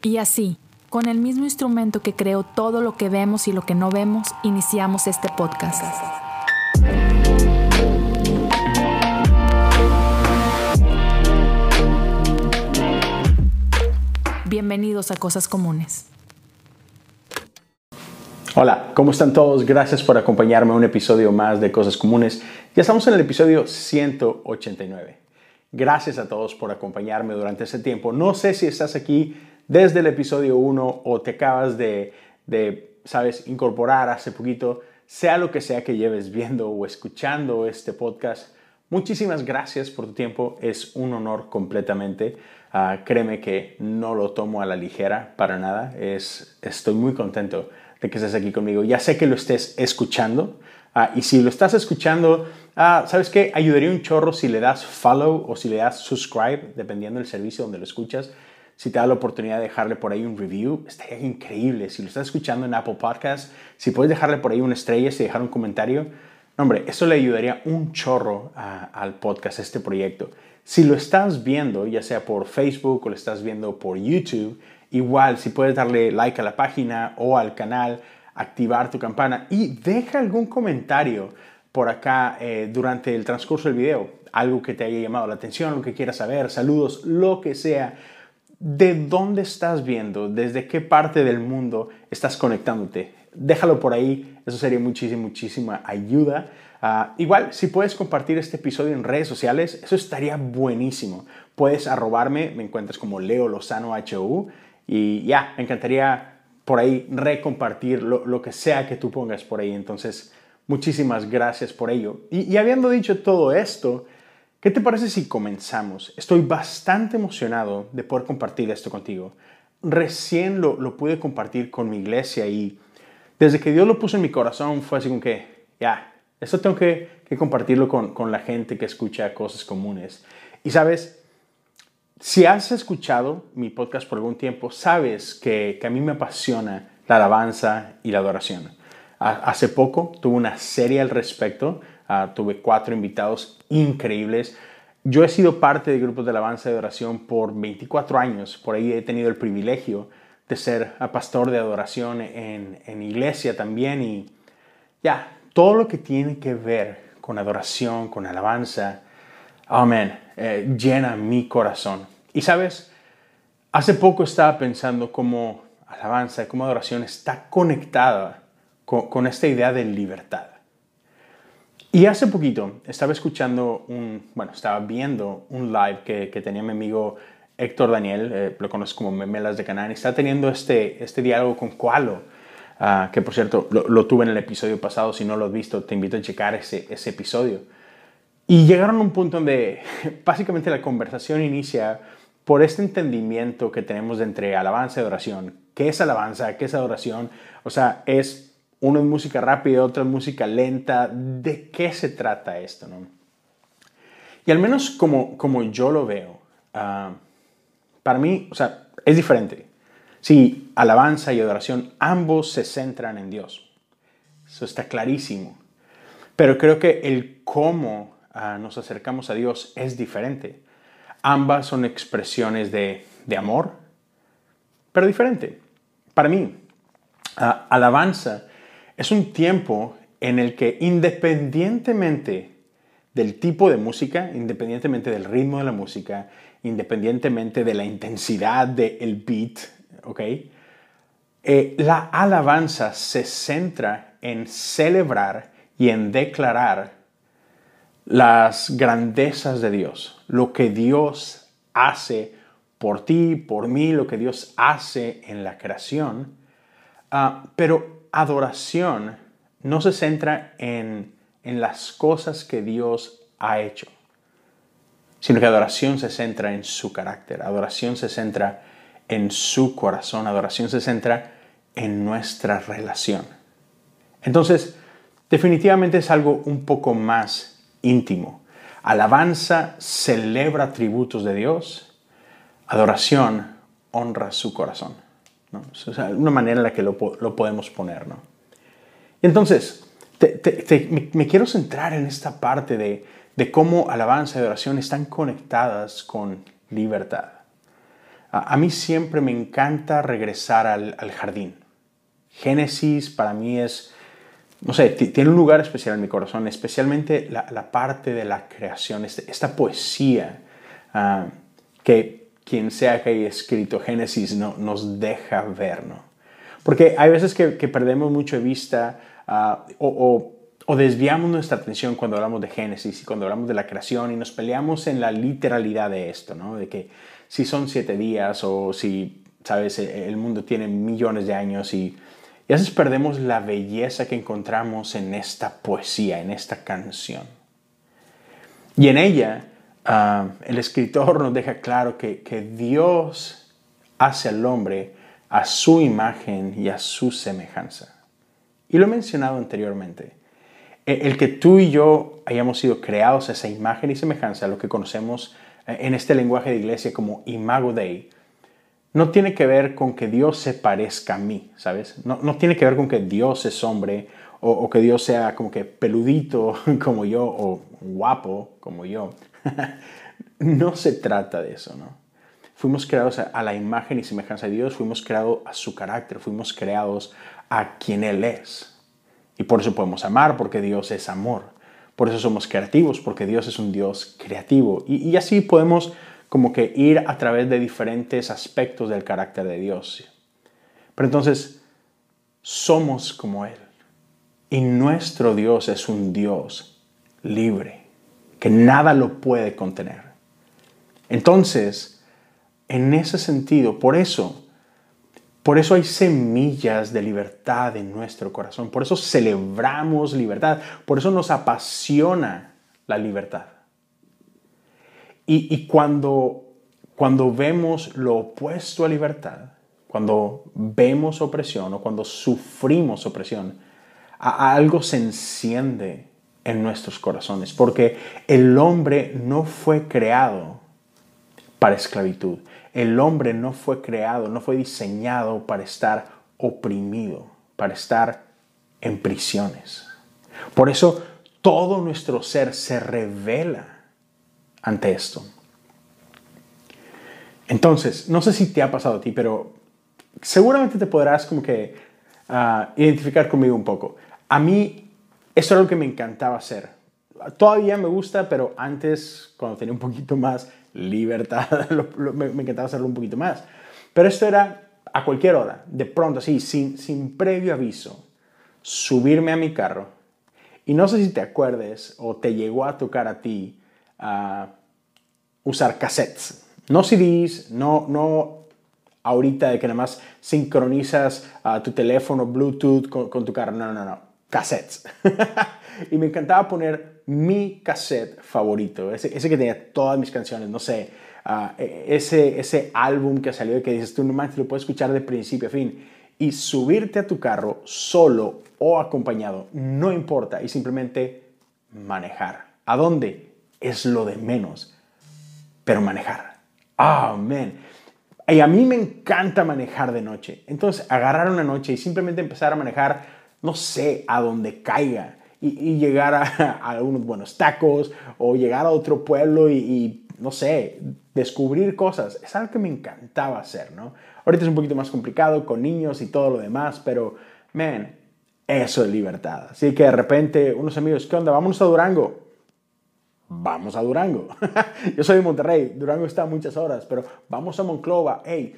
Y así, con el mismo instrumento que creó todo lo que vemos y lo que no vemos, iniciamos este podcast. Bienvenidos a Cosas Comunes. Hola, ¿cómo están todos? Gracias por acompañarme a un episodio más de Cosas Comunes. Ya estamos en el episodio 189. Gracias a todos por acompañarme durante ese tiempo. No sé si estás aquí desde el episodio 1 o te acabas de, sabes, incorporar hace poquito, sea lo que sea que lleves viendo o escuchando este podcast. Muchísimas gracias por tu tiempo. Es un honor completamente. Ah, créeme que no lo tomo a la ligera para nada. Es, estoy muy contento de que estés aquí conmigo. Ya sé que lo estés escuchando. Ah, y si lo estás escuchando, ah, ¿sabes qué? Ayudaría un chorro si le das follow o si le das subscribe, dependiendo del servicio donde lo escuchas. Si te da la oportunidad de dejarle por ahí un review, estaría increíble. Si lo estás escuchando en Apple Podcasts, si puedes dejarle por ahí una estrella, y dejar un comentario, hombre, eso le ayudaría un chorro al podcast, a este proyecto. Si lo estás viendo, ya sea por Facebook o lo estás viendo por YouTube, igual si puedes darle like a la página o al canal, activar tu campana y deja algún comentario por acá eh, durante el transcurso del video, algo que te haya llamado la atención, lo que quieras saber, saludos, lo que sea. ¿De dónde estás viendo? ¿Desde qué parte del mundo estás conectándote? Déjalo por ahí, eso sería muchísima, ayuda. Ah, igual, si puedes compartir este episodio en redes sociales, eso estaría buenísimo. Puedes arrobarme, me encuentras como Leo Lozano HU y ya, me encantaría por ahí recompartir lo, que sea que tú pongas por ahí. Entonces, muchísimas gracias por ello. Y, habiendo dicho todo esto, ¿qué te parece si comenzamos? Estoy bastante emocionado de poder compartir esto contigo. Recién lo, lo pude compartir con mi iglesia y desde que Dios lo puso en mi corazón fue así como que, ya, esto tengo que, que compartirlo con, con la gente que escucha cosas comunes. Y sabes, si has escuchado mi podcast por algún tiempo, sabes que, a mí me apasiona la alabanza y la adoración. Hace poco tuve una serie al respecto, ah, tuve cuatro invitados increíbles. Yo he sido parte de grupos de alabanza y adoración por 24 años, por ahí he tenido el privilegio de ser pastor de adoración en, en iglesia también y ya, todo lo que tiene que ver con adoración, con alabanza, amén, eh, llena mi corazón. Y sabes, hace poco estaba pensando cómo alabanza, cómo adoración está conectada con, esta idea de libertad. Y hace poquito estaba escuchando un, bueno, estaba viendo un live que, tenía mi amigo Héctor Daniel, eh, lo conozco como Memelas de Canaán, y está teniendo este, este diálogo con Kualo, ah, que por cierto lo, tuve en el episodio pasado, si no lo has visto te invito a checar ese, ese episodio. Y llegaron a un punto donde básicamente la conversación inicia por este entendimiento que tenemos entre alabanza y adoración. ¿Qué es alabanza? ¿Qué es adoración? O sea, es uno es música rápida, otro es música lenta. ¿De qué se trata esto? No? Y al menos como, como yo lo veo, ah, para mí, o sea, es diferente. Sí, alabanza y adoración, ambos se centran en Dios. Eso está clarísimo. Pero creo que el cómo nos acercamos a Dios es diferente. Ambas son expresiones de, amor, pero diferente. Para mí, alabanza es un tiempo en el que independientemente del tipo de música, independientemente del ritmo de la música, independientemente de la intensidad del beat. Eh, la alabanza se centra en celebrar y en declarar las grandezas de Dios, lo que Dios hace por ti, por mí, lo que Dios hace en la creación. Ah, pero adoración no se centra en, en las cosas que Dios ha hecho, sino que adoración se centra en su carácter, adoración se centra en su corazón, adoración se centra en nuestra relación. Entonces, definitivamente es algo un poco más íntimo. Alabanza celebra tributos de Dios, adoración honra su corazón. ¿No? Es una manera en la que lo, podemos poner. ¿no? Entonces, me, quiero centrar en esta parte de, de, cómo alabanza y adoración están conectadas con libertad. a, mí siempre me encanta regresar al, jardín. Génesis para mí es, no sé, tiene un lugar especial en mi corazón, especialmente la, parte de la creación, este, esta poesía ah, que quien sea que haya escrito Génesis no, nos deja ver, ¿no? Porque hay veces que, perdemos mucho de vista ah, o, o, desviamos nuestra atención cuando hablamos de Génesis y cuando hablamos de la creación y nos peleamos en la literalidad de esto, ¿no? De que si son siete días o si, sabes, e, el mundo tiene millones de años y, y a veces perdemos la belleza que encontramos en esta poesía, en esta canción. Y en ella, ah, el escritor nos deja claro que, Dios hace al hombre a su imagen y a su semejanza. Y lo he mencionado anteriormente. E, el que tú y yo hayamos sido creados a esa imagen y semejanza, lo que conocemos en este lenguaje de iglesia como imago Dei, no tiene que ver con que Dios se parezca a mí, ¿sabes? No, tiene que ver con que Dios es hombre o, que Dios sea como que peludito como yo o guapo como yo. no se trata de eso, ¿no? Fuimos creados a, la imagen y semejanza de Dios, fuimos creados a su carácter, fuimos creados a quien Él es. Y por eso podemos amar, porque Dios es amor. Por eso somos creativos, porque Dios es un Dios creativo. Y, así podemos como que ir a través de diferentes aspectos del carácter de Dios. Pero entonces, somos como Él. Y nuestro Dios es un Dios libre, que nada lo puede contener. Entonces, en ese sentido, por eso por eso hay semillas de libertad en nuestro corazón. Por eso celebramos libertad. Por eso nos apasiona la libertad. Y, cuando, cuando vemos lo opuesto a libertad, cuando vemos opresión o cuando sufrimos opresión, algo se enciende en nuestros corazones. Porque el hombre no fue creado para esclavitud. El hombre no fue creado, no fue diseñado para estar oprimido, para estar en prisiones. Por eso todo nuestro ser se revela ante esto. Entonces, no sé si te ha pasado a ti, pero seguramente te podrás como que ah, identificar conmigo un poco. A mí, esto es lo que me encantaba hacer. Todavía me gusta, pero antes, cuando tenía un poquito más libertad, me, encantaba hacerlo un poquito más. Pero esto era a cualquier hora, de pronto, así, sin, sin previo aviso, subirme a mi carro. Y no sé si te acuerdes o te llegó a tocar a ti a usar cassettes. No CDs, no, no ahorita de que nada más sincronizas a tu teléfono Bluetooth con, con tu carro. No, no, no, cassettes. y me encantaba poner mi cassette favorito, ese, ese que tenía todas mis canciones, no sé, e, ese, ese álbum que salió y que dices tú, no manches, lo puedes escuchar de principio a fin. Y subirte a tu carro solo o acompañado, no importa, y simplemente manejar. ¿A dónde? Es lo de menos, pero manejar. Amén. Y a mí me encanta manejar de noche. Entonces, agarrar una noche y simplemente empezar a manejar, no sé, a donde caiga y, llegar a, unos buenos tacos o llegar a otro pueblo y, no sé, descubrir cosas. Es algo que me encantaba hacer, ¿no? Ahorita es un poquito más complicado con niños y todo lo demás, pero, man, eso es libertad. Así que de repente unos amigos, ¿qué onda? Vámonos a Durango. Vamos a Durango. Yo soy de Monterrey, Durango está a muchas horas, pero vamos a Monclova. Hey,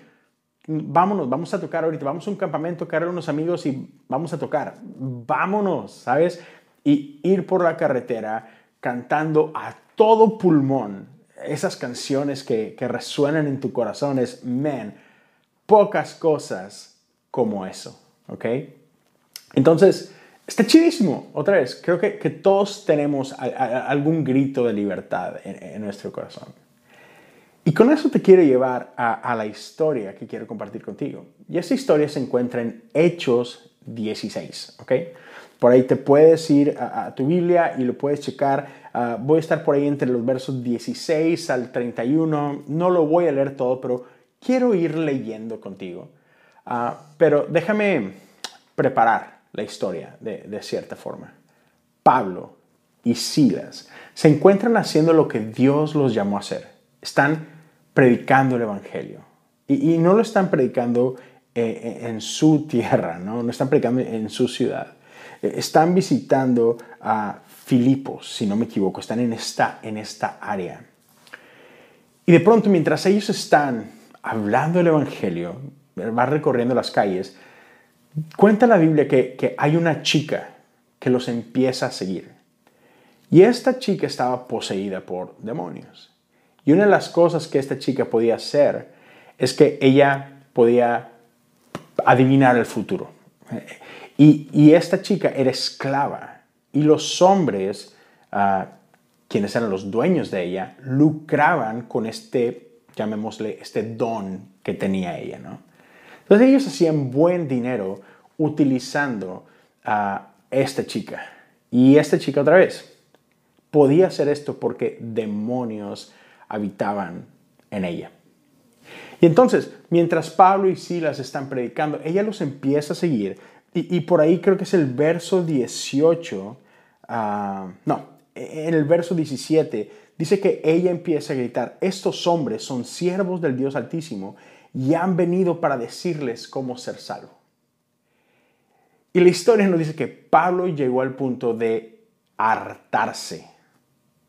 vámonos, vamos a tocar ahorita, vamos a un campamento, tocar a unos amigos y vamos a tocar. Vámonos, ¿sabes? y ir por la carretera cantando a todo pulmón esas canciones que, resuenan en tu corazón es, man, pocas cosas como eso, ¿ok? Entonces, está chidísimo, otra vez, creo que, todos tenemos algún grito de libertad en, nuestro corazón. Y con eso te quiero llevar a, la historia que quiero compartir contigo. Y esa historia se encuentra en Hechos 16, ¿ok? Por ahí te puedes ir a, tu Biblia y lo puedes checar. Ah, voy a estar por ahí entre los versos 16 al 31. No lo voy a leer todo, pero quiero ir leyendo contigo. Ah, pero déjame preparar la historia de, de cierta forma. Pablo y Silas se encuentran haciendo lo que Dios los llamó a hacer. Están predicando el Evangelio. Y, no lo están predicando eh, en su tierra, ¿no? no están predicando en su ciudad. Eh, están visitando a Filipos, si no me equivoco, están en esta, en esta área. Y de pronto, mientras ellos están hablando el Evangelio, va recorriendo las calles, cuenta la Biblia que hay una chica que los empieza a seguir. Y esta chica estaba poseída por demonios. Y una de las cosas que esta chica podía hacer es que ella podía adivinar el futuro. Y, esta chica era esclava. Y los hombres, ah, quienes eran los dueños de ella, lucraban con este, llamémosle, este don que tenía ella. ¿no? Entonces ellos hacían buen dinero utilizando a esta chica. Y esta chica otra vez podía hacer esto porque demonios habitaban en ella. Y entonces, mientras Pablo y Silas están predicando, ella los empieza a seguir. Y, por ahí creo que es el verso 18, ah, no, en el verso 17, dice que ella empieza a gritar, estos hombres son siervos del Dios Altísimo y han venido para decirles cómo ser salvo. Y la historia nos dice que Pablo llegó al punto de hartarse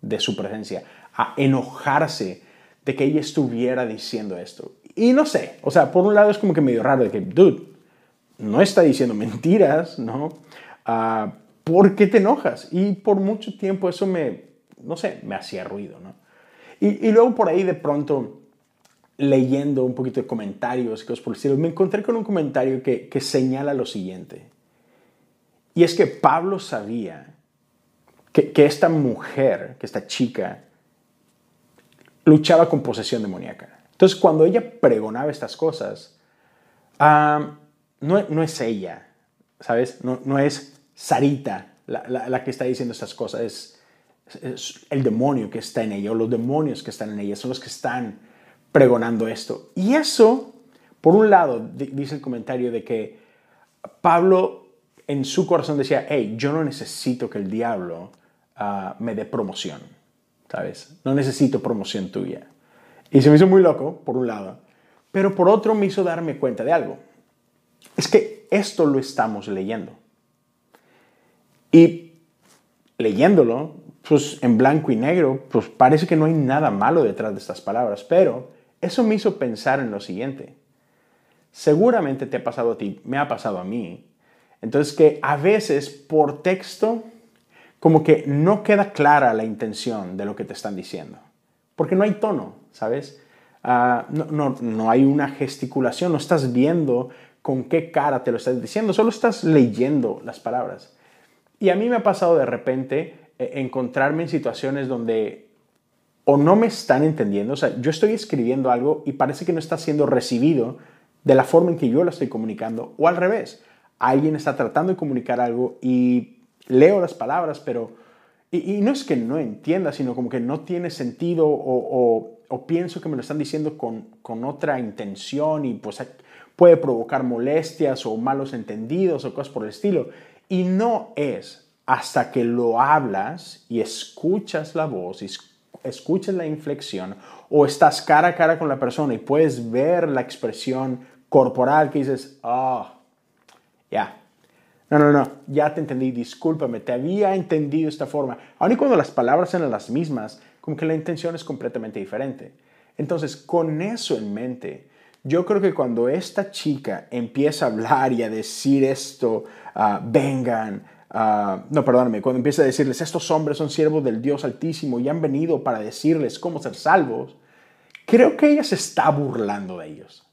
de su presencia, a enojarse de que ella estuviera diciendo esto. Y no sé, o sea, por un lado es como que medio raro de que, dude, no está diciendo mentiras, ¿no? Uh, ¿Por qué te enojas? Y por mucho tiempo eso me, no sé, me hacía ruido, ¿no? Y, y luego por ahí de pronto, leyendo un poquito de comentarios cosas por el me encontré con un comentario que, que señala lo siguiente. Y es que Pablo sabía que, que esta mujer, que esta chica, luchaba con posesión demoníaca. Entonces, cuando ella pregonaba estas cosas, no, no, es ella, ¿sabes? No, no es Sarita la, la, que está diciendo estas cosas, es, el demonio que está en ella, o los demonios que están en ella, son los que están pregonando esto. Y eso, por un lado, dice el comentario de que Pablo en su corazón decía, hey, yo no necesito que el diablo ah, me dé promoción, ¿sabes? No necesito promoción tuya. Y se me hizo muy loco, por un lado, pero por otro me hizo darme cuenta de algo. Es que esto lo estamos leyendo. Y leyéndolo, pues en blanco y negro, pues parece que no hay nada malo detrás de estas palabras, pero eso me hizo pensar en lo siguiente. Seguramente te ha pasado a ti, me ha pasado a mí. Entonces que a veces por texto como que no queda clara la intención de lo que te están diciendo. Porque no hay tono, ¿sabes? Ah, no, no, hay una gesticulación, no estás viendo con qué cara te lo estás diciendo, solo estás leyendo las palabras. Y a mí me ha pasado de repente eh, encontrarme en situaciones donde o no me están entendiendo, o sea, yo estoy escribiendo algo y parece que no está siendo recibido de la forma en que yo lo estoy comunicando, o al revés, alguien está tratando de comunicar algo y leo las palabras, pero y, no es que no entienda, sino como que no tiene sentido o, pienso que me lo están diciendo con, con, otra intención y pues puede provocar molestias o malos entendidos o cosas por el estilo. Y no es hasta que lo hablas y escuchas la voz y escuchas la inflexión o estás cara a cara con la persona y puedes ver la expresión corporal que dices, ah, ya, no, no, no, ya te entendí, discúlpame, te había entendido esta forma. Aun cuando las palabras eran las mismas, como que la intención es completamente diferente. Entonces, con eso en mente, yo creo que cuando esta chica empieza a hablar y a decir esto, ah, vengan, ah, no, perdóname, cuando empieza a decirles, estos hombres son siervos del Dios Altísimo y han venido para decirles cómo ser salvos, creo que ella se está burlando de ellos.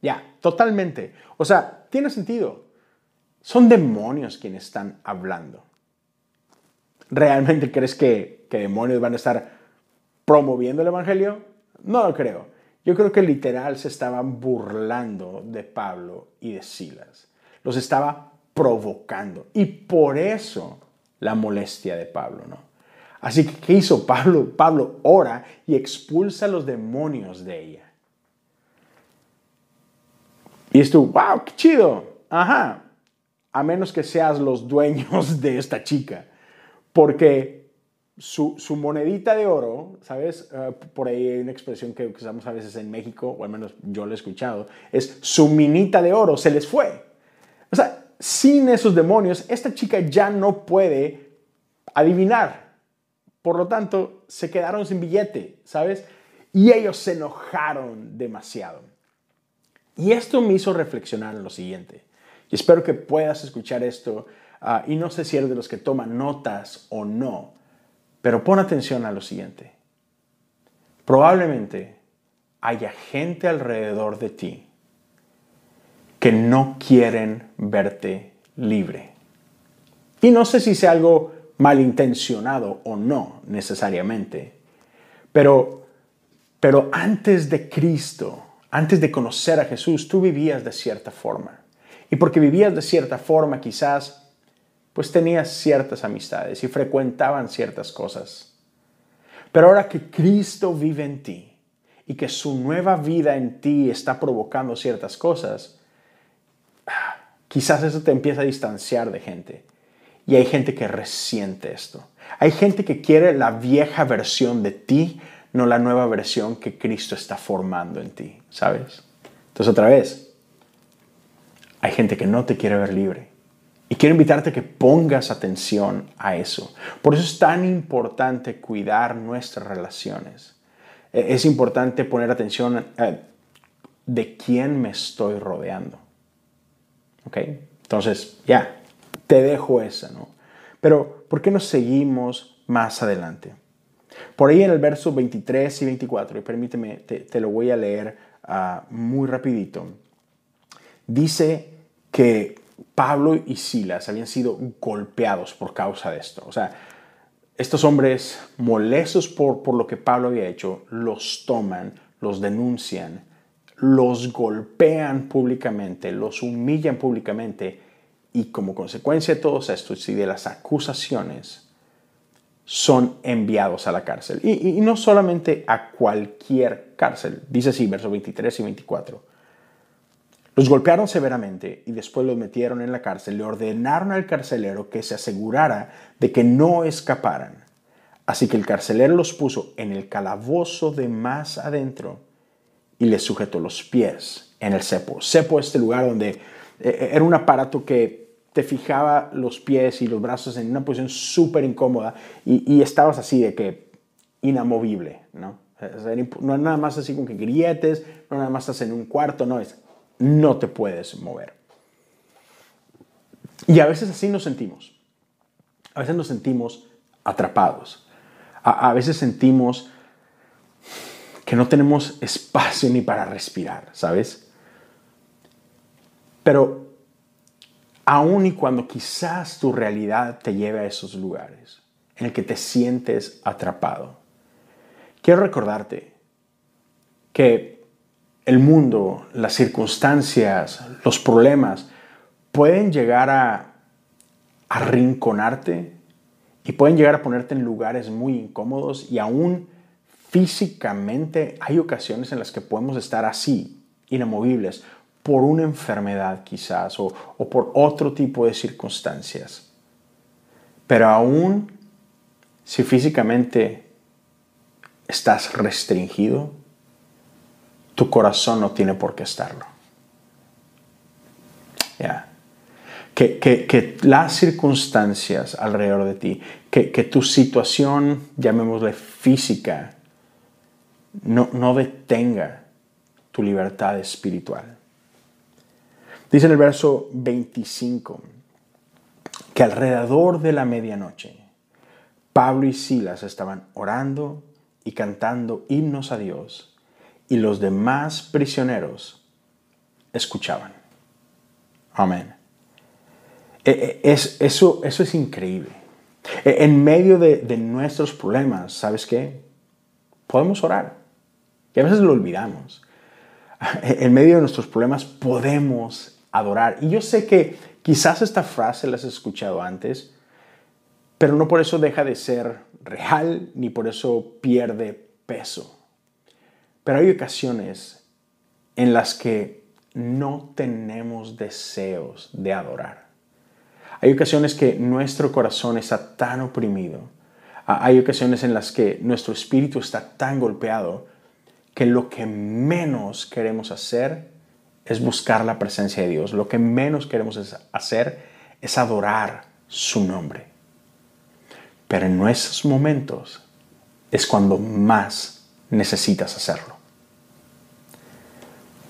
Ya, totalmente. O sea, tiene sentido. Son demonios quienes están hablando. ¿Realmente crees que, demonios van a estar promoviendo el Evangelio? No lo creo. Yo creo que literal se estaban burlando de Pablo y de Silas. Los estaba provocando. Y por eso la molestia de Pablo, ¿no? Así que, ¿qué hizo Pablo? Pablo ora y expulsa a los demonios de ella. Y esto, wow, qué chido. Ajá, a menos que seas los dueños de esta chica. Porque su, monedita de oro, ¿sabes? Uh, por ahí hay una expresión que usamos a veces en México, o al menos yo lo he escuchado, es su minita de oro se les fue. O sea, sin esos demonios, esta chica ya no puede adivinar. Por lo tanto, se quedaron sin billete, ¿sabes? Y ellos se enojaron demasiado. Y esto me hizo reflexionar en lo siguiente. Y espero que puedas escuchar esto. Uh, y no sé si eres de los que toman notas o no. Pero pon atención a lo siguiente. Probablemente haya gente alrededor de ti que no quieren verte libre. Y no sé si sea algo malintencionado o no necesariamente, pero, pero antes de Cristo, antes de conocer a Jesús, tú vivías de cierta forma. Y porque vivías de cierta forma, quizás, pues tenías ciertas amistades y frecuentaban ciertas cosas. Pero ahora que Cristo vive en ti y que su nueva vida en ti está provocando ciertas cosas, quizás eso te empieza a distanciar de gente. Y hay gente que resiente esto. Hay gente que quiere la vieja versión de ti, no la nueva versión que Cristo está formando en ti, ¿sabes? Entonces otra vez, hay gente que no te quiere ver libre. Y quiero invitarte a que pongas atención a eso. Por eso es tan importante cuidar nuestras relaciones. E-, es importante poner atención de quién me estoy rodeando. ¿Ok? Entonces, ya, te dejo esa, ¿no? Pero, ¿por qué no seguimos más adelante? Por ahí en el verso 23 y 24, y permíteme, te, lo voy a leer ah, muy rapidito, dice que Pablo y Silas habían sido golpeados por causa de esto. O sea, estos hombres molestos por, por lo que Pablo había hecho, los toman, los denuncian los golpean públicamente, los humillan públicamente y como consecuencia de todos estos y de las acusaciones, son enviados a la cárcel. Y, no solamente a cualquier cárcel, dice así, versos 23 y 24. Los golpearon severamente y después los metieron en la cárcel. Le ordenaron al carcelero que se asegurara de que no escaparan. Así que el carcelero los puso en el calabozo de más adentro y le sujetó los pies en el cepo. Cepo es este lugar donde eh, eh, era un aparato que te fijaba los pies y los brazos en una posición súper incómoda y, estabas así de que inamovible, ¿no? no nada más así como que grietes, no nada más estás en un cuarto, no, es, no te puedes mover. Y a veces así nos sentimos. A veces nos sentimos atrapados. a veces sentimos que no tenemos espacio ni para respirar, ¿sabes? Pero aun y cuando quizás tu realidad te lleve a esos lugares en el que te sientes atrapado, quiero recordarte que el mundo, las circunstancias, los problemas pueden llegar a arrinconarte y pueden llegar a ponerte en lugares muy incómodos y aún físicamente hay ocasiones en las que podemos estar así, inamovibles, por una enfermedad quizás o, por otro tipo de circunstancias. Pero aún si físicamente estás restringido, tu corazón no tiene por qué estarlo. Que, que, las circunstancias alrededor de ti, que, que tu situación, llamémosle física, no, detenga tu libertad espiritual. Dice en el verso 25 que alrededor de la medianoche Pablo y Silas estaban orando y cantando himnos a Dios y los demás prisioneros escuchaban. Amén. E, e, es, eso, eso es increíble. E, en medio de, de nuestros problemas, ¿sabes qué? Podemos orar. Y a veces lo olvidamos. En medio de nuestros problemas podemos adorar. Y yo sé que quizás esta frase la has escuchado antes, pero no por eso deja de ser real ni por eso pierde peso. Pero hay ocasiones en las que no tenemos deseos de adorar. Hay ocasiones que nuestro corazón está tan oprimido Hay ocasiones en las que nuestro espíritu está tan golpeado que lo que menos queremos hacer es buscar la presencia de Dios. Lo que menos queremos hacer es adorar su nombre. Pero en esos momentos es cuando más necesitas hacerlo.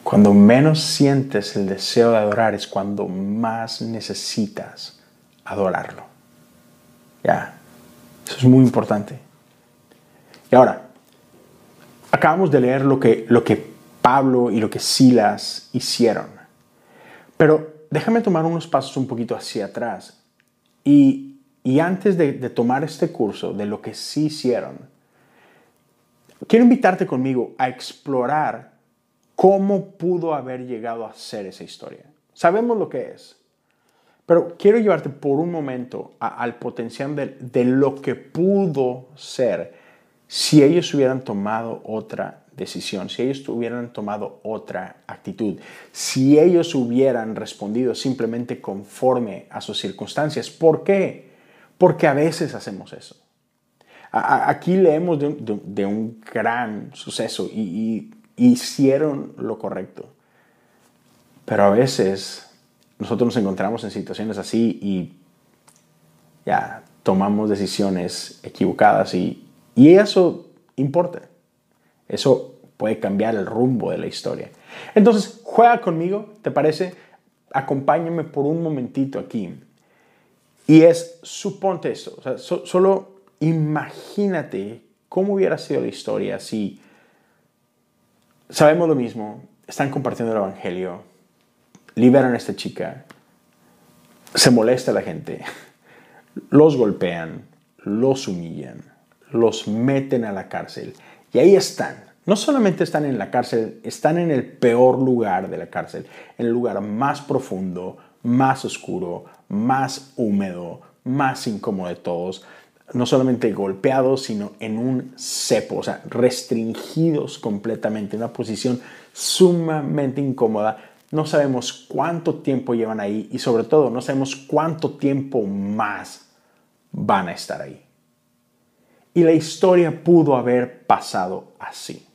Cuando menos sientes el deseo de adorar es cuando más necesitas adorarlo. Ya, eso es muy importante. Y ahora, acabamos de leer lo que, lo que Pablo y lo que Silas hicieron. Pero déjame tomar unos pasos un poquito hacia atrás. Y, antes de, de tomar este curso de lo que sí hicieron, quiero invitarte conmigo a explorar cómo pudo haber llegado a ser esa historia. Sabemos lo que es, pero quiero llevarte por un momento al potencial de, lo que pudo ser si ellos hubieran tomado otra decisión, si ellos hubieran tomado otra actitud, si ellos hubieran respondido simplemente conforme a sus circunstancias. ¿Por qué? Porque a veces hacemos eso. aquí leemos de un, gran suceso y hicieron lo correcto. Pero a veces nosotros nos encontramos en situaciones así y ya tomamos decisiones equivocadas y, y eso importa. Eso puede cambiar el rumbo de la historia. Entonces, juega conmigo, ¿te parece? Acompáñame por un momentito aquí. Y es, suponte esto, solo imagínate cómo hubiera sido la historia si sabemos lo mismo, están compartiendo el Evangelio, liberan a esta chica, se molesta la gente, los golpean, los humillan, los meten a la cárcel y ahí están. No solamente están en la cárcel, están en el peor lugar de la cárcel, en el lugar más profundo, más oscuro, más húmedo, más incómodo de todos, no solamente golpeados, sino en un cepo, o sea, restringidos completamente, en una posición sumamente incómoda. No sabemos cuánto tiempo llevan ahí y sobre todo no sabemos cuánto tiempo más van a estar ahí. Y la historia pudo haber pasado así.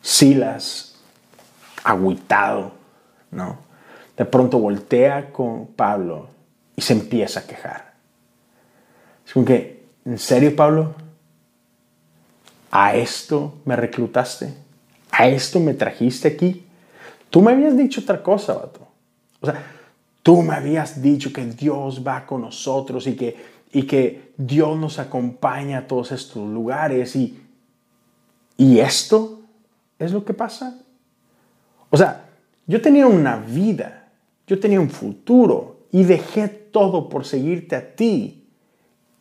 Silas, agüitado, ¿no? De pronto voltea con Pablo y se empieza a quejar es como que, ¿en serio, Pablo? ¿A esto me reclutaste? ¿A esto me trajiste aquí? Tú me habías dicho otra cosa, vato. O sea, tú me habías dicho que Dios va con nosotros y que, y que Dios nos acompaña a todos estos lugares y, y esto es lo que pasa. O sea, yo tenía una vida, yo tenía un futuro y dejé todo por seguirte a ti.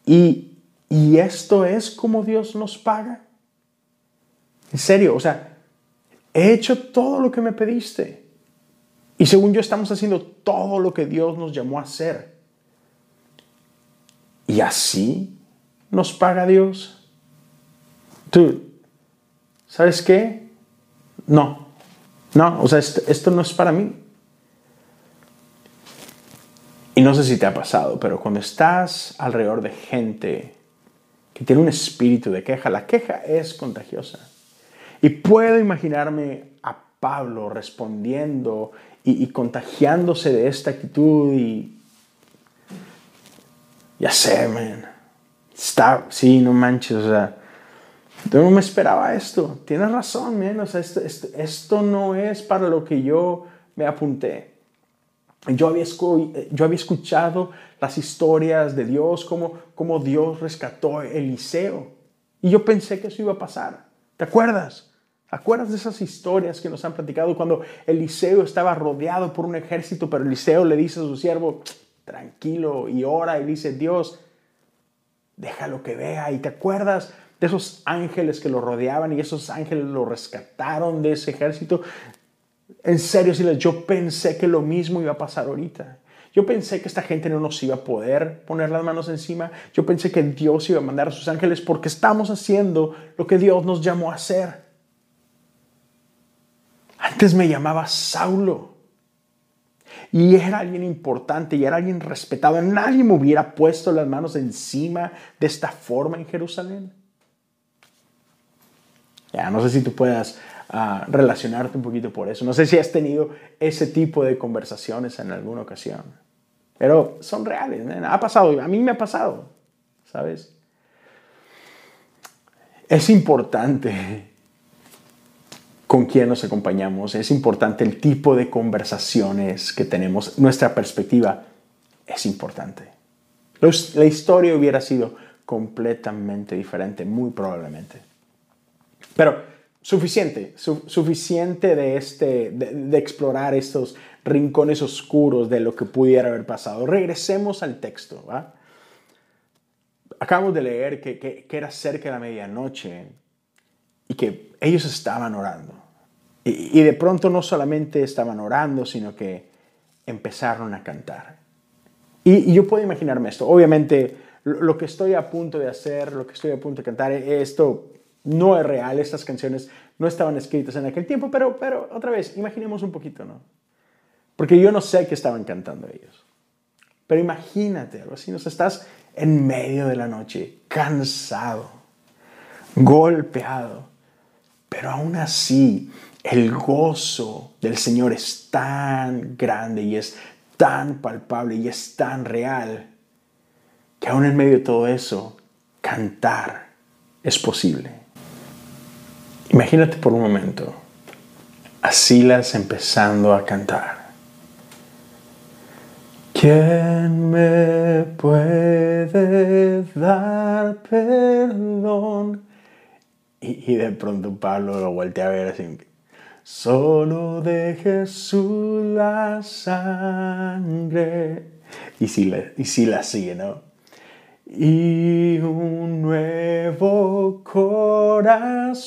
Y, esto es como Dios nos paga. En serio, o sea, he hecho todo lo que me pediste. Y según yo estamos haciendo todo lo que Dios nos llamó a hacer. Y así nos paga Dios. Tú, ¿sabes qué? No, no, o sea, esto no es para mí. Y no sé si te ha pasado, pero cuando estás alrededor de gente que tiene un espíritu de queja, la queja es contagiosa. Y puedo imaginarme a Pablo respondiendo y, contagiándose de esta actitud y... Ya sé, man. Está, sí, no manches, o sea, yo no me esperaba esto. Tienes razón, man. O sea, esto, esto no es para lo que yo me apunté. Yo había, yo había escuchado las historias de Dios, cómo, cómo Dios rescató a Eliseo. Y yo pensé que eso iba a pasar. ¿Te acuerdas? ¿Te acuerdas de esas historias que nos han platicado cuando Eliseo estaba rodeado por un ejército, pero Eliseo le dice a su siervo, tranquilo, y ora, y dice, Dios, déjalo que vea. ¿Y te acuerdas de esos ángeles que lo rodeaban y esos ángeles lo rescataron de ese ejército? En serio, yo pensé que lo mismo iba a pasar ahorita. Yo pensé que esta gente no nos iba a poder poner las manos encima. Yo pensé que Dios iba a mandar a sus ángeles porque estamos haciendo lo que Dios nos llamó a hacer. Antes me llamaba Saulo. Y era alguien importante y era alguien respetado. Nadie me hubiera puesto las manos encima de esta forma en Jerusalén. Ya, no sé si tú puedas relacionarte un poquito por eso. No sé si has tenido ese tipo de conversaciones en alguna ocasión. Pero son reales. Ha pasado. A mí me ha pasado. ¿Sabes? Es importante con quién nos acompañamos, es importante el tipo de conversaciones que tenemos, nuestra perspectiva es importante. La historia hubiera sido completamente diferente, muy probablemente. Pero suficiente, suficiente de, este, de, explorar estos rincones oscuros de lo que pudiera haber pasado. Regresemos al texto. Acabamos de leer que, que era cerca de la medianoche y que ellos estaban orando. Y, de pronto no solamente estaban orando, sino que empezaron a cantar. Y, yo puedo imaginarme esto. Obviamente, lo, que estoy a punto de hacer, lo que estoy a punto de cantar, esto no es real. Estas canciones no estaban escritas en aquel tiempo, pero, pero otra vez, imaginemos un poquito, ¿no? Porque yo no sé qué estaban cantando ellos. Pero imagínate algo así, ¿no? estás en medio de la noche, cansado, golpeado, pero aún así, el gozo del Señor es tan grande y es tan palpable y es tan real que aún en medio de todo eso, cantar es posible. Imagínate por un momento a Silas empezando a cantar. ¿Quién me puede dar perdón? Y, de pronto Pablo lo voltea a ver así. Solo de Jesús la sangre. Y si la, y sigue, ¿no? Y un nuevo corazón.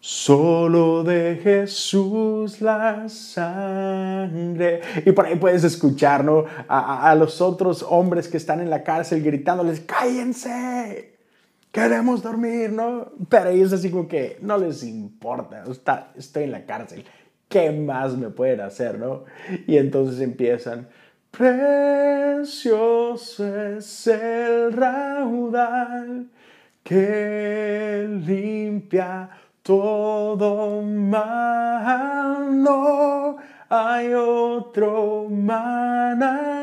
Solo de Jesús la sangre. Y por ahí puedes escuchar, ¿no? A, a los otros hombres que están en la cárcel gritándoles, cállense queremos dormir, ¿no? Pero ellos así como que no les importa, Está, estoy en la cárcel, ¿qué más me pueden hacer, no? Y entonces empiezan, precioso es el raudal que limpia todo mal, no hay otro manantial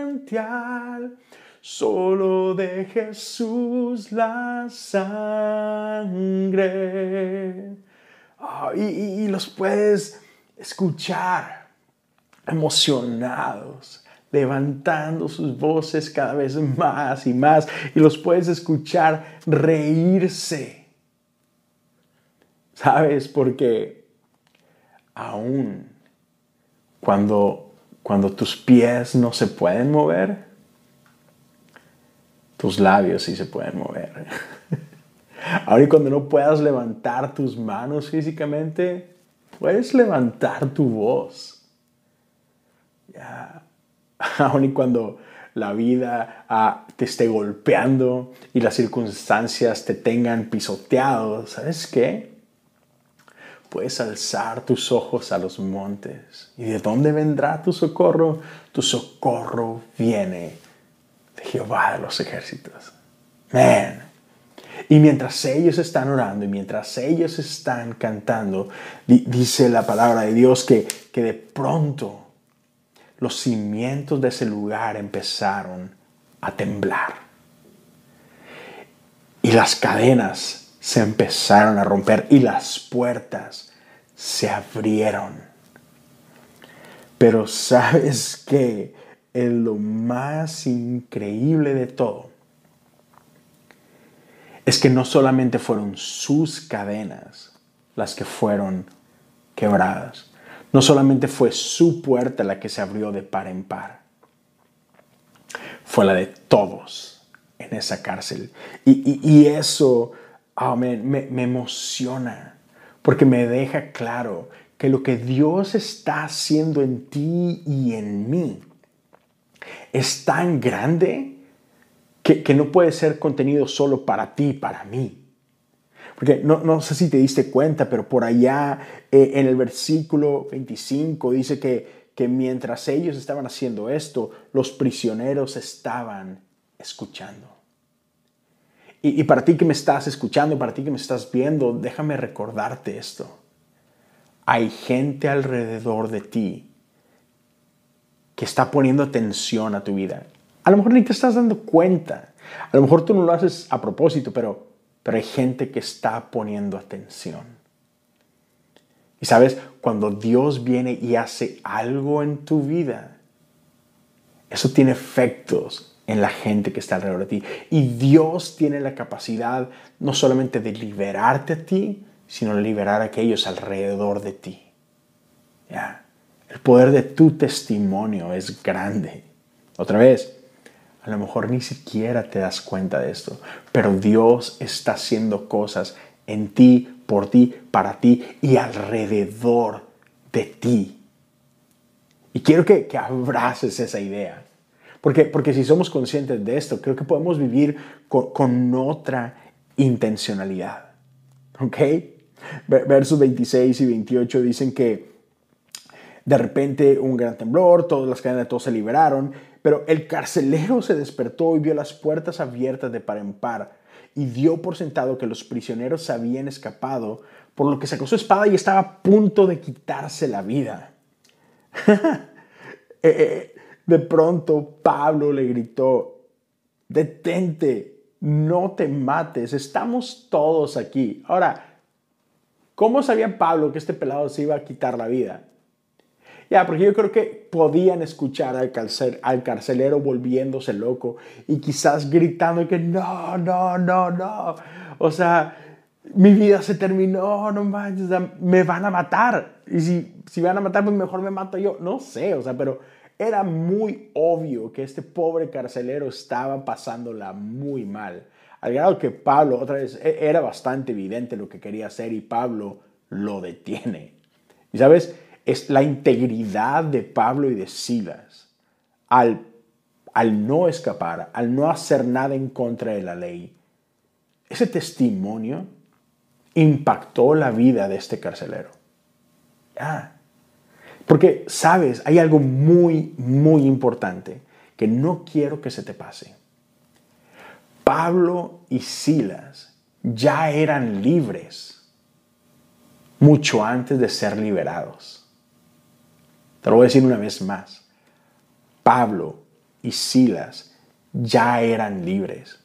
solo de Jesús la sangre. Ah, y, los puedes escuchar emocionados, levantando sus voces cada vez más y más, y los puedes escuchar reírse. ¿Sabes? Porque aún cuando, cuando tus pies no se pueden mover, tus labios sí se pueden mover. Ahora y cuando no puedas levantar tus manos físicamente, puedes levantar tu voz. Ya. Aún y cuando la vida ah, te esté golpeando y las circunstancias te tengan pisoteado, ¿sabes qué? Puedes alzar tus ojos a los montes. ¿Y de dónde vendrá tu socorro? Tu socorro viene Jehová de los ejércitos. Man. Y mientras ellos están orando y mientras ellos están cantando, dice la palabra de Dios que, que de pronto los cimientos de ese lugar empezaron a temblar. Y las cadenas se empezaron a romper y las puertas se abrieron. Pero sabes que es lo más increíble de todo es que no solamente fueron sus cadenas las que fueron quebradas, no solamente fue su puerta la que se abrió de par en par, fue la de todos en esa cárcel. Y, eso me, me emociona, porque me deja claro que lo que Dios está haciendo en ti y en mí, es tan grande que, no puede ser contenido solo para ti, para mí. Porque no, no sé si te diste cuenta, pero por allá eh, en el versículo 25 dice que, que mientras ellos estaban haciendo esto, los prisioneros estaban escuchando. Y, y para ti que me estás escuchando, para ti que me estás viendo, déjame recordarte esto. Hay gente alrededor de ti que está poniendo atención a tu vida. A lo mejor ni te estás dando cuenta. A lo mejor tú no lo haces a propósito, pero, pero hay gente que está poniendo atención. Y sabes, cuando Dios viene y hace algo en tu vida, eso tiene efectos en la gente que está alrededor de ti. Y Dios tiene la capacidad no solamente de liberarte a ti, sino de liberar a aquellos alrededor de ti. ¿Ya? El poder de tu testimonio es grande. Otra vez, a lo mejor ni siquiera te das cuenta de esto, pero Dios está haciendo cosas en ti, por ti, para ti y alrededor de ti. Y quiero que, que abraces esa idea. Porque, porque si somos conscientes de esto, creo que podemos vivir con, con otra intencionalidad. ¿Ok? Versos 26 y 28 dicen que de repente un gran temblor, todas las cadenas de todos se liberaron, pero el carcelero se despertó y vio las puertas abiertas de par en par y dio por sentado que los prisioneros habían escapado, por lo que sacó su espada y estaba a punto de quitarse la vida. Eh, eh, de pronto Pablo le gritó, detente, no te mates, estamos todos aquí. Ahora, ¿cómo sabía Pablo que este pelado se iba a quitar la vida? Ya, porque yo creo que podían escuchar al, al carcelero volviéndose loco y quizás gritando que no, no, no, no. O sea, mi vida se terminó, no manches, me van a matar. Y si, si van a matar, pues mejor me mato yo. No sé, o sea, pero era muy obvio que este pobre carcelero estaba pasándola muy mal. Al grado que Pablo, otra vez, e, era bastante evidente lo que quería hacer y Pablo lo detiene. Y sabes, es la integridad de Pablo y de Silas al, al no escapar, al no hacer nada en contra de la ley. Ese testimonio impactó la vida de este carcelero. Porque, sabes, hay algo muy, muy importante que no quiero que se te pase. Pablo y Silas ya eran libres mucho antes de ser liberados. Te lo voy a decir una vez más. Pablo y Silas ya eran libres.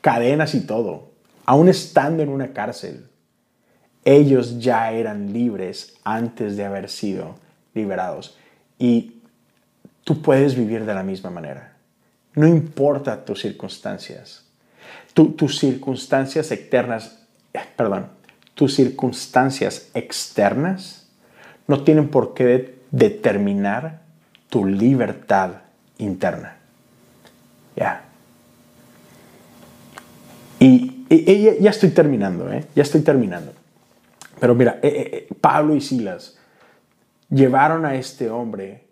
Cadenas y todo. Aún estando en una cárcel. Ellos ya eran libres antes de haber sido liberados. Y tú puedes vivir de la misma manera. No importa tus circunstancias. tus circunstancias externas, eh, perdón, tus circunstancias externas no tienen por qué determinar tu libertad interna. Ya. Y, ya estoy terminando, ¿eh? Ya estoy terminando. Pero mira, eh, eh, Pablo y Silas llevaron a este hombre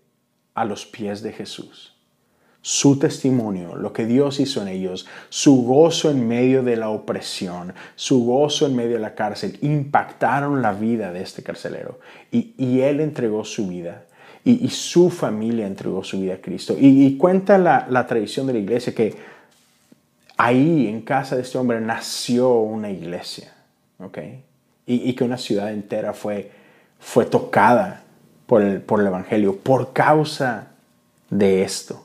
a los pies de Jesús. Su testimonio, lo que Dios hizo en ellos, su gozo en medio de la opresión, su gozo en medio de la cárcel, impactaron la vida de este carcelero. Y, él entregó su vida. Y, su familia entregó su vida a Cristo. Y, cuenta la, tradición de la iglesia que ahí, en casa de este hombre, nació una iglesia. ¿okay? Y, que una ciudad entera fue, fue tocada por el, por el Evangelio por causa de esto.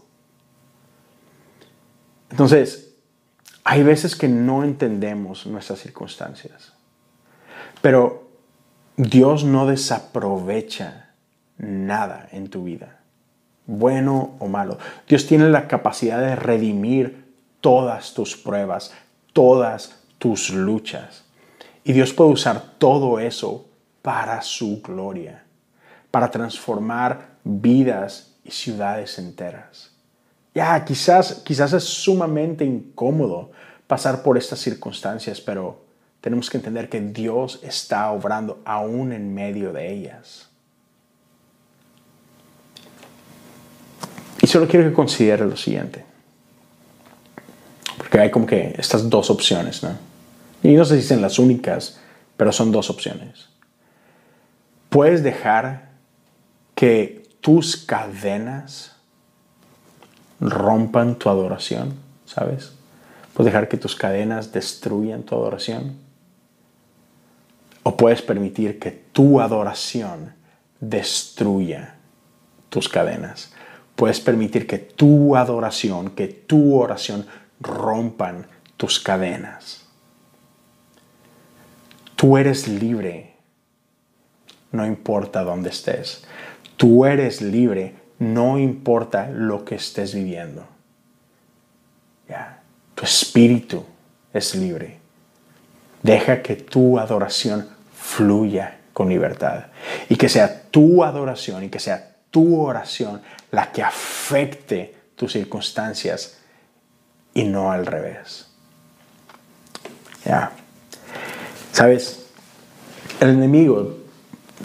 Entonces, hay veces que no entendemos nuestras circunstancias, pero Dios no desaprovecha nada en tu vida, bueno o malo. Dios tiene la capacidad de redimir todas tus pruebas, todas tus luchas. Y Dios puede usar todo eso para su gloria, para transformar vidas y ciudades enteras. Quizás, quizás es sumamente incómodo pasar por estas circunstancias, pero tenemos que entender que Dios está obrando aún en medio de ellas. Y solo quiero que considere lo siguiente. Porque hay como que estas dos opciones, ¿no? Y no sé si son las únicas, pero son dos opciones. Puedes dejar que tus cadenas rompan tu adoración, ¿sabes? Puedes dejar que tus cadenas destruyan tu adoración. O puedes permitir que tu adoración destruya tus cadenas. Puedes permitir que tu adoración, que tu oración rompan tus cadenas. Tú eres libre, no importa dónde estés. Tú eres libre, no importa lo que estés viviendo. Tu espíritu es libre. Deja que tu adoración fluya con libertad y que sea tu adoración y que sea tu oración la que afecte tus circunstancias y no al revés. Ya. Sabes, el enemigo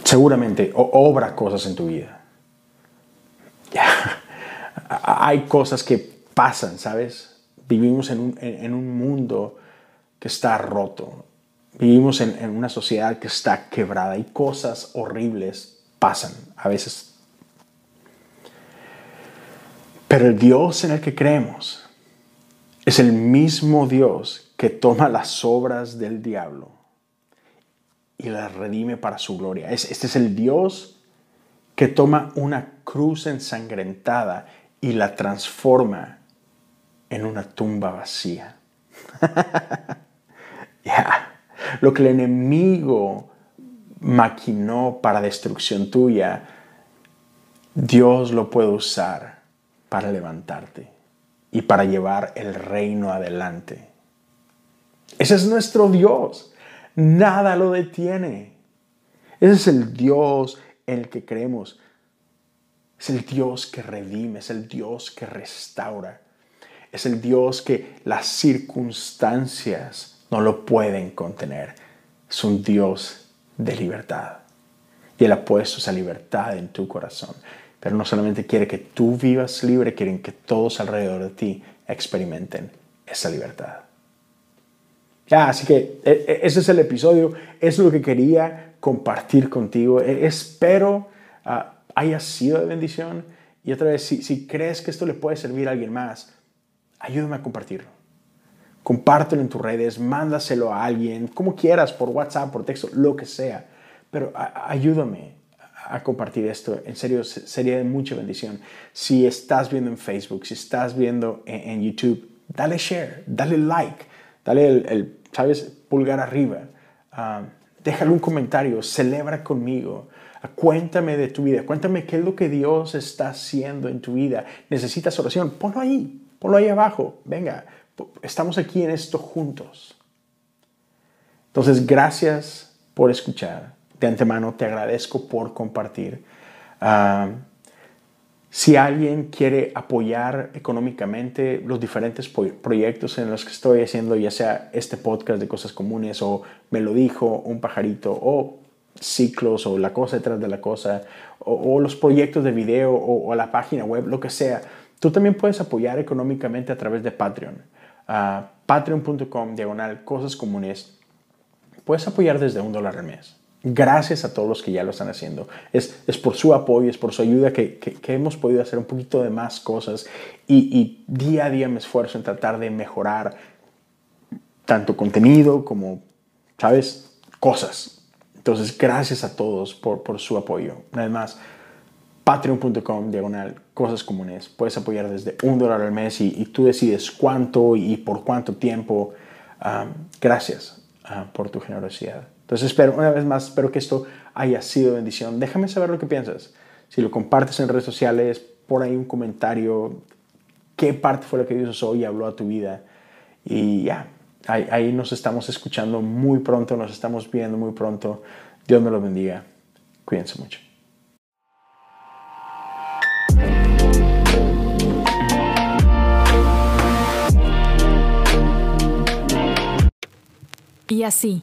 seguramente obra cosas en tu vida. Hay cosas que pasan, ¿sabes? Vivimos en un, mundo que está roto. Vivimos en, una sociedad que está quebrada y cosas horribles pasan. A veces pero el Dios en el que creemos es el mismo Dios que toma las obras del diablo y las redime para su gloria. Este es el Dios que toma una cruz ensangrentada y la transforma en una tumba vacía. Lo que el enemigo maquinó para destrucción tuya, Dios lo puede usar para levantarte y para llevar el reino adelante. Ese es nuestro Dios. Nada lo detiene. Ese es el Dios el que creemos. Es el Dios que redime, es el Dios que restaura. Es el Dios que las circunstancias no lo pueden contener. Es un Dios de libertad. Y Él ha puesto esa libertad en tu corazón. Pero no solamente quiere que tú vivas libre, quieren que todos alrededor de ti experimenten esa libertad. Ya, así que e, e, ese es el episodio, es lo que quería compartir contigo. E, espero ah, haya sido de bendición. Y otra vez, si, si crees que esto le puede servir a alguien más, ayúdame a compartirlo. Compártelo en tus redes, mándaselo a alguien, como quieras, por WhatsApp, por texto, lo que sea. Pero ayúdame a compartir esto. En serio, sería de mucha bendición. Si estás viendo en Facebook, si estás viendo en, YouTube, dale share, dale like, dale el, ¿sabes? Pulgar arriba. Uh, déjale un comentario, celebra conmigo. Cuéntame de tu vida, cuéntame qué es lo que Dios está haciendo en tu vida. ¿Necesitas oración? Ponlo ahí, ponlo ahí abajo. Venga, estamos aquí en esto juntos. Entonces, gracias por escuchar de antemano te agradezco por compartir. Ah, si alguien quiere apoyar económicamente los diferentes proyectos en los que estoy haciendo, ya sea este podcast de cosas comunes o me lo dijo un pajarito o ciclos o la cosa detrás de la cosa o, los proyectos de video o, la página web, lo que sea, tú también puedes apoyar económicamente a través de Patreon. Uh, Patreon.com, diagonal, cosas comunes. Puedes apoyar desde un dólar al mes. Gracias a todos los que ya lo están haciendo. Es, es por su apoyo, es por su ayuda que, que, hemos podido hacer un poquito de más cosas y, y, día a día me esfuerzo en tratar de mejorar tanto contenido como, ¿sabes? Cosas. Entonces, gracias a todos por, por su apoyo. Una vez más, patreon.com, diagonal, cosas comunes. Puedes apoyar desde un dólar al mes y, y tú decides cuánto y, por cuánto tiempo. Ah, gracias ah, por tu generosidad. Entonces espero, una vez más, espero que esto haya sido bendición. Déjame saber lo que piensas. Si lo compartes en redes sociales, por ahí un comentario, qué parte fue lo que Dios usó y habló a tu vida. Y ya, ahí, ahí nos estamos escuchando muy pronto, nos estamos viendo muy pronto. Dios me lo bendiga. Cuídense mucho. Y así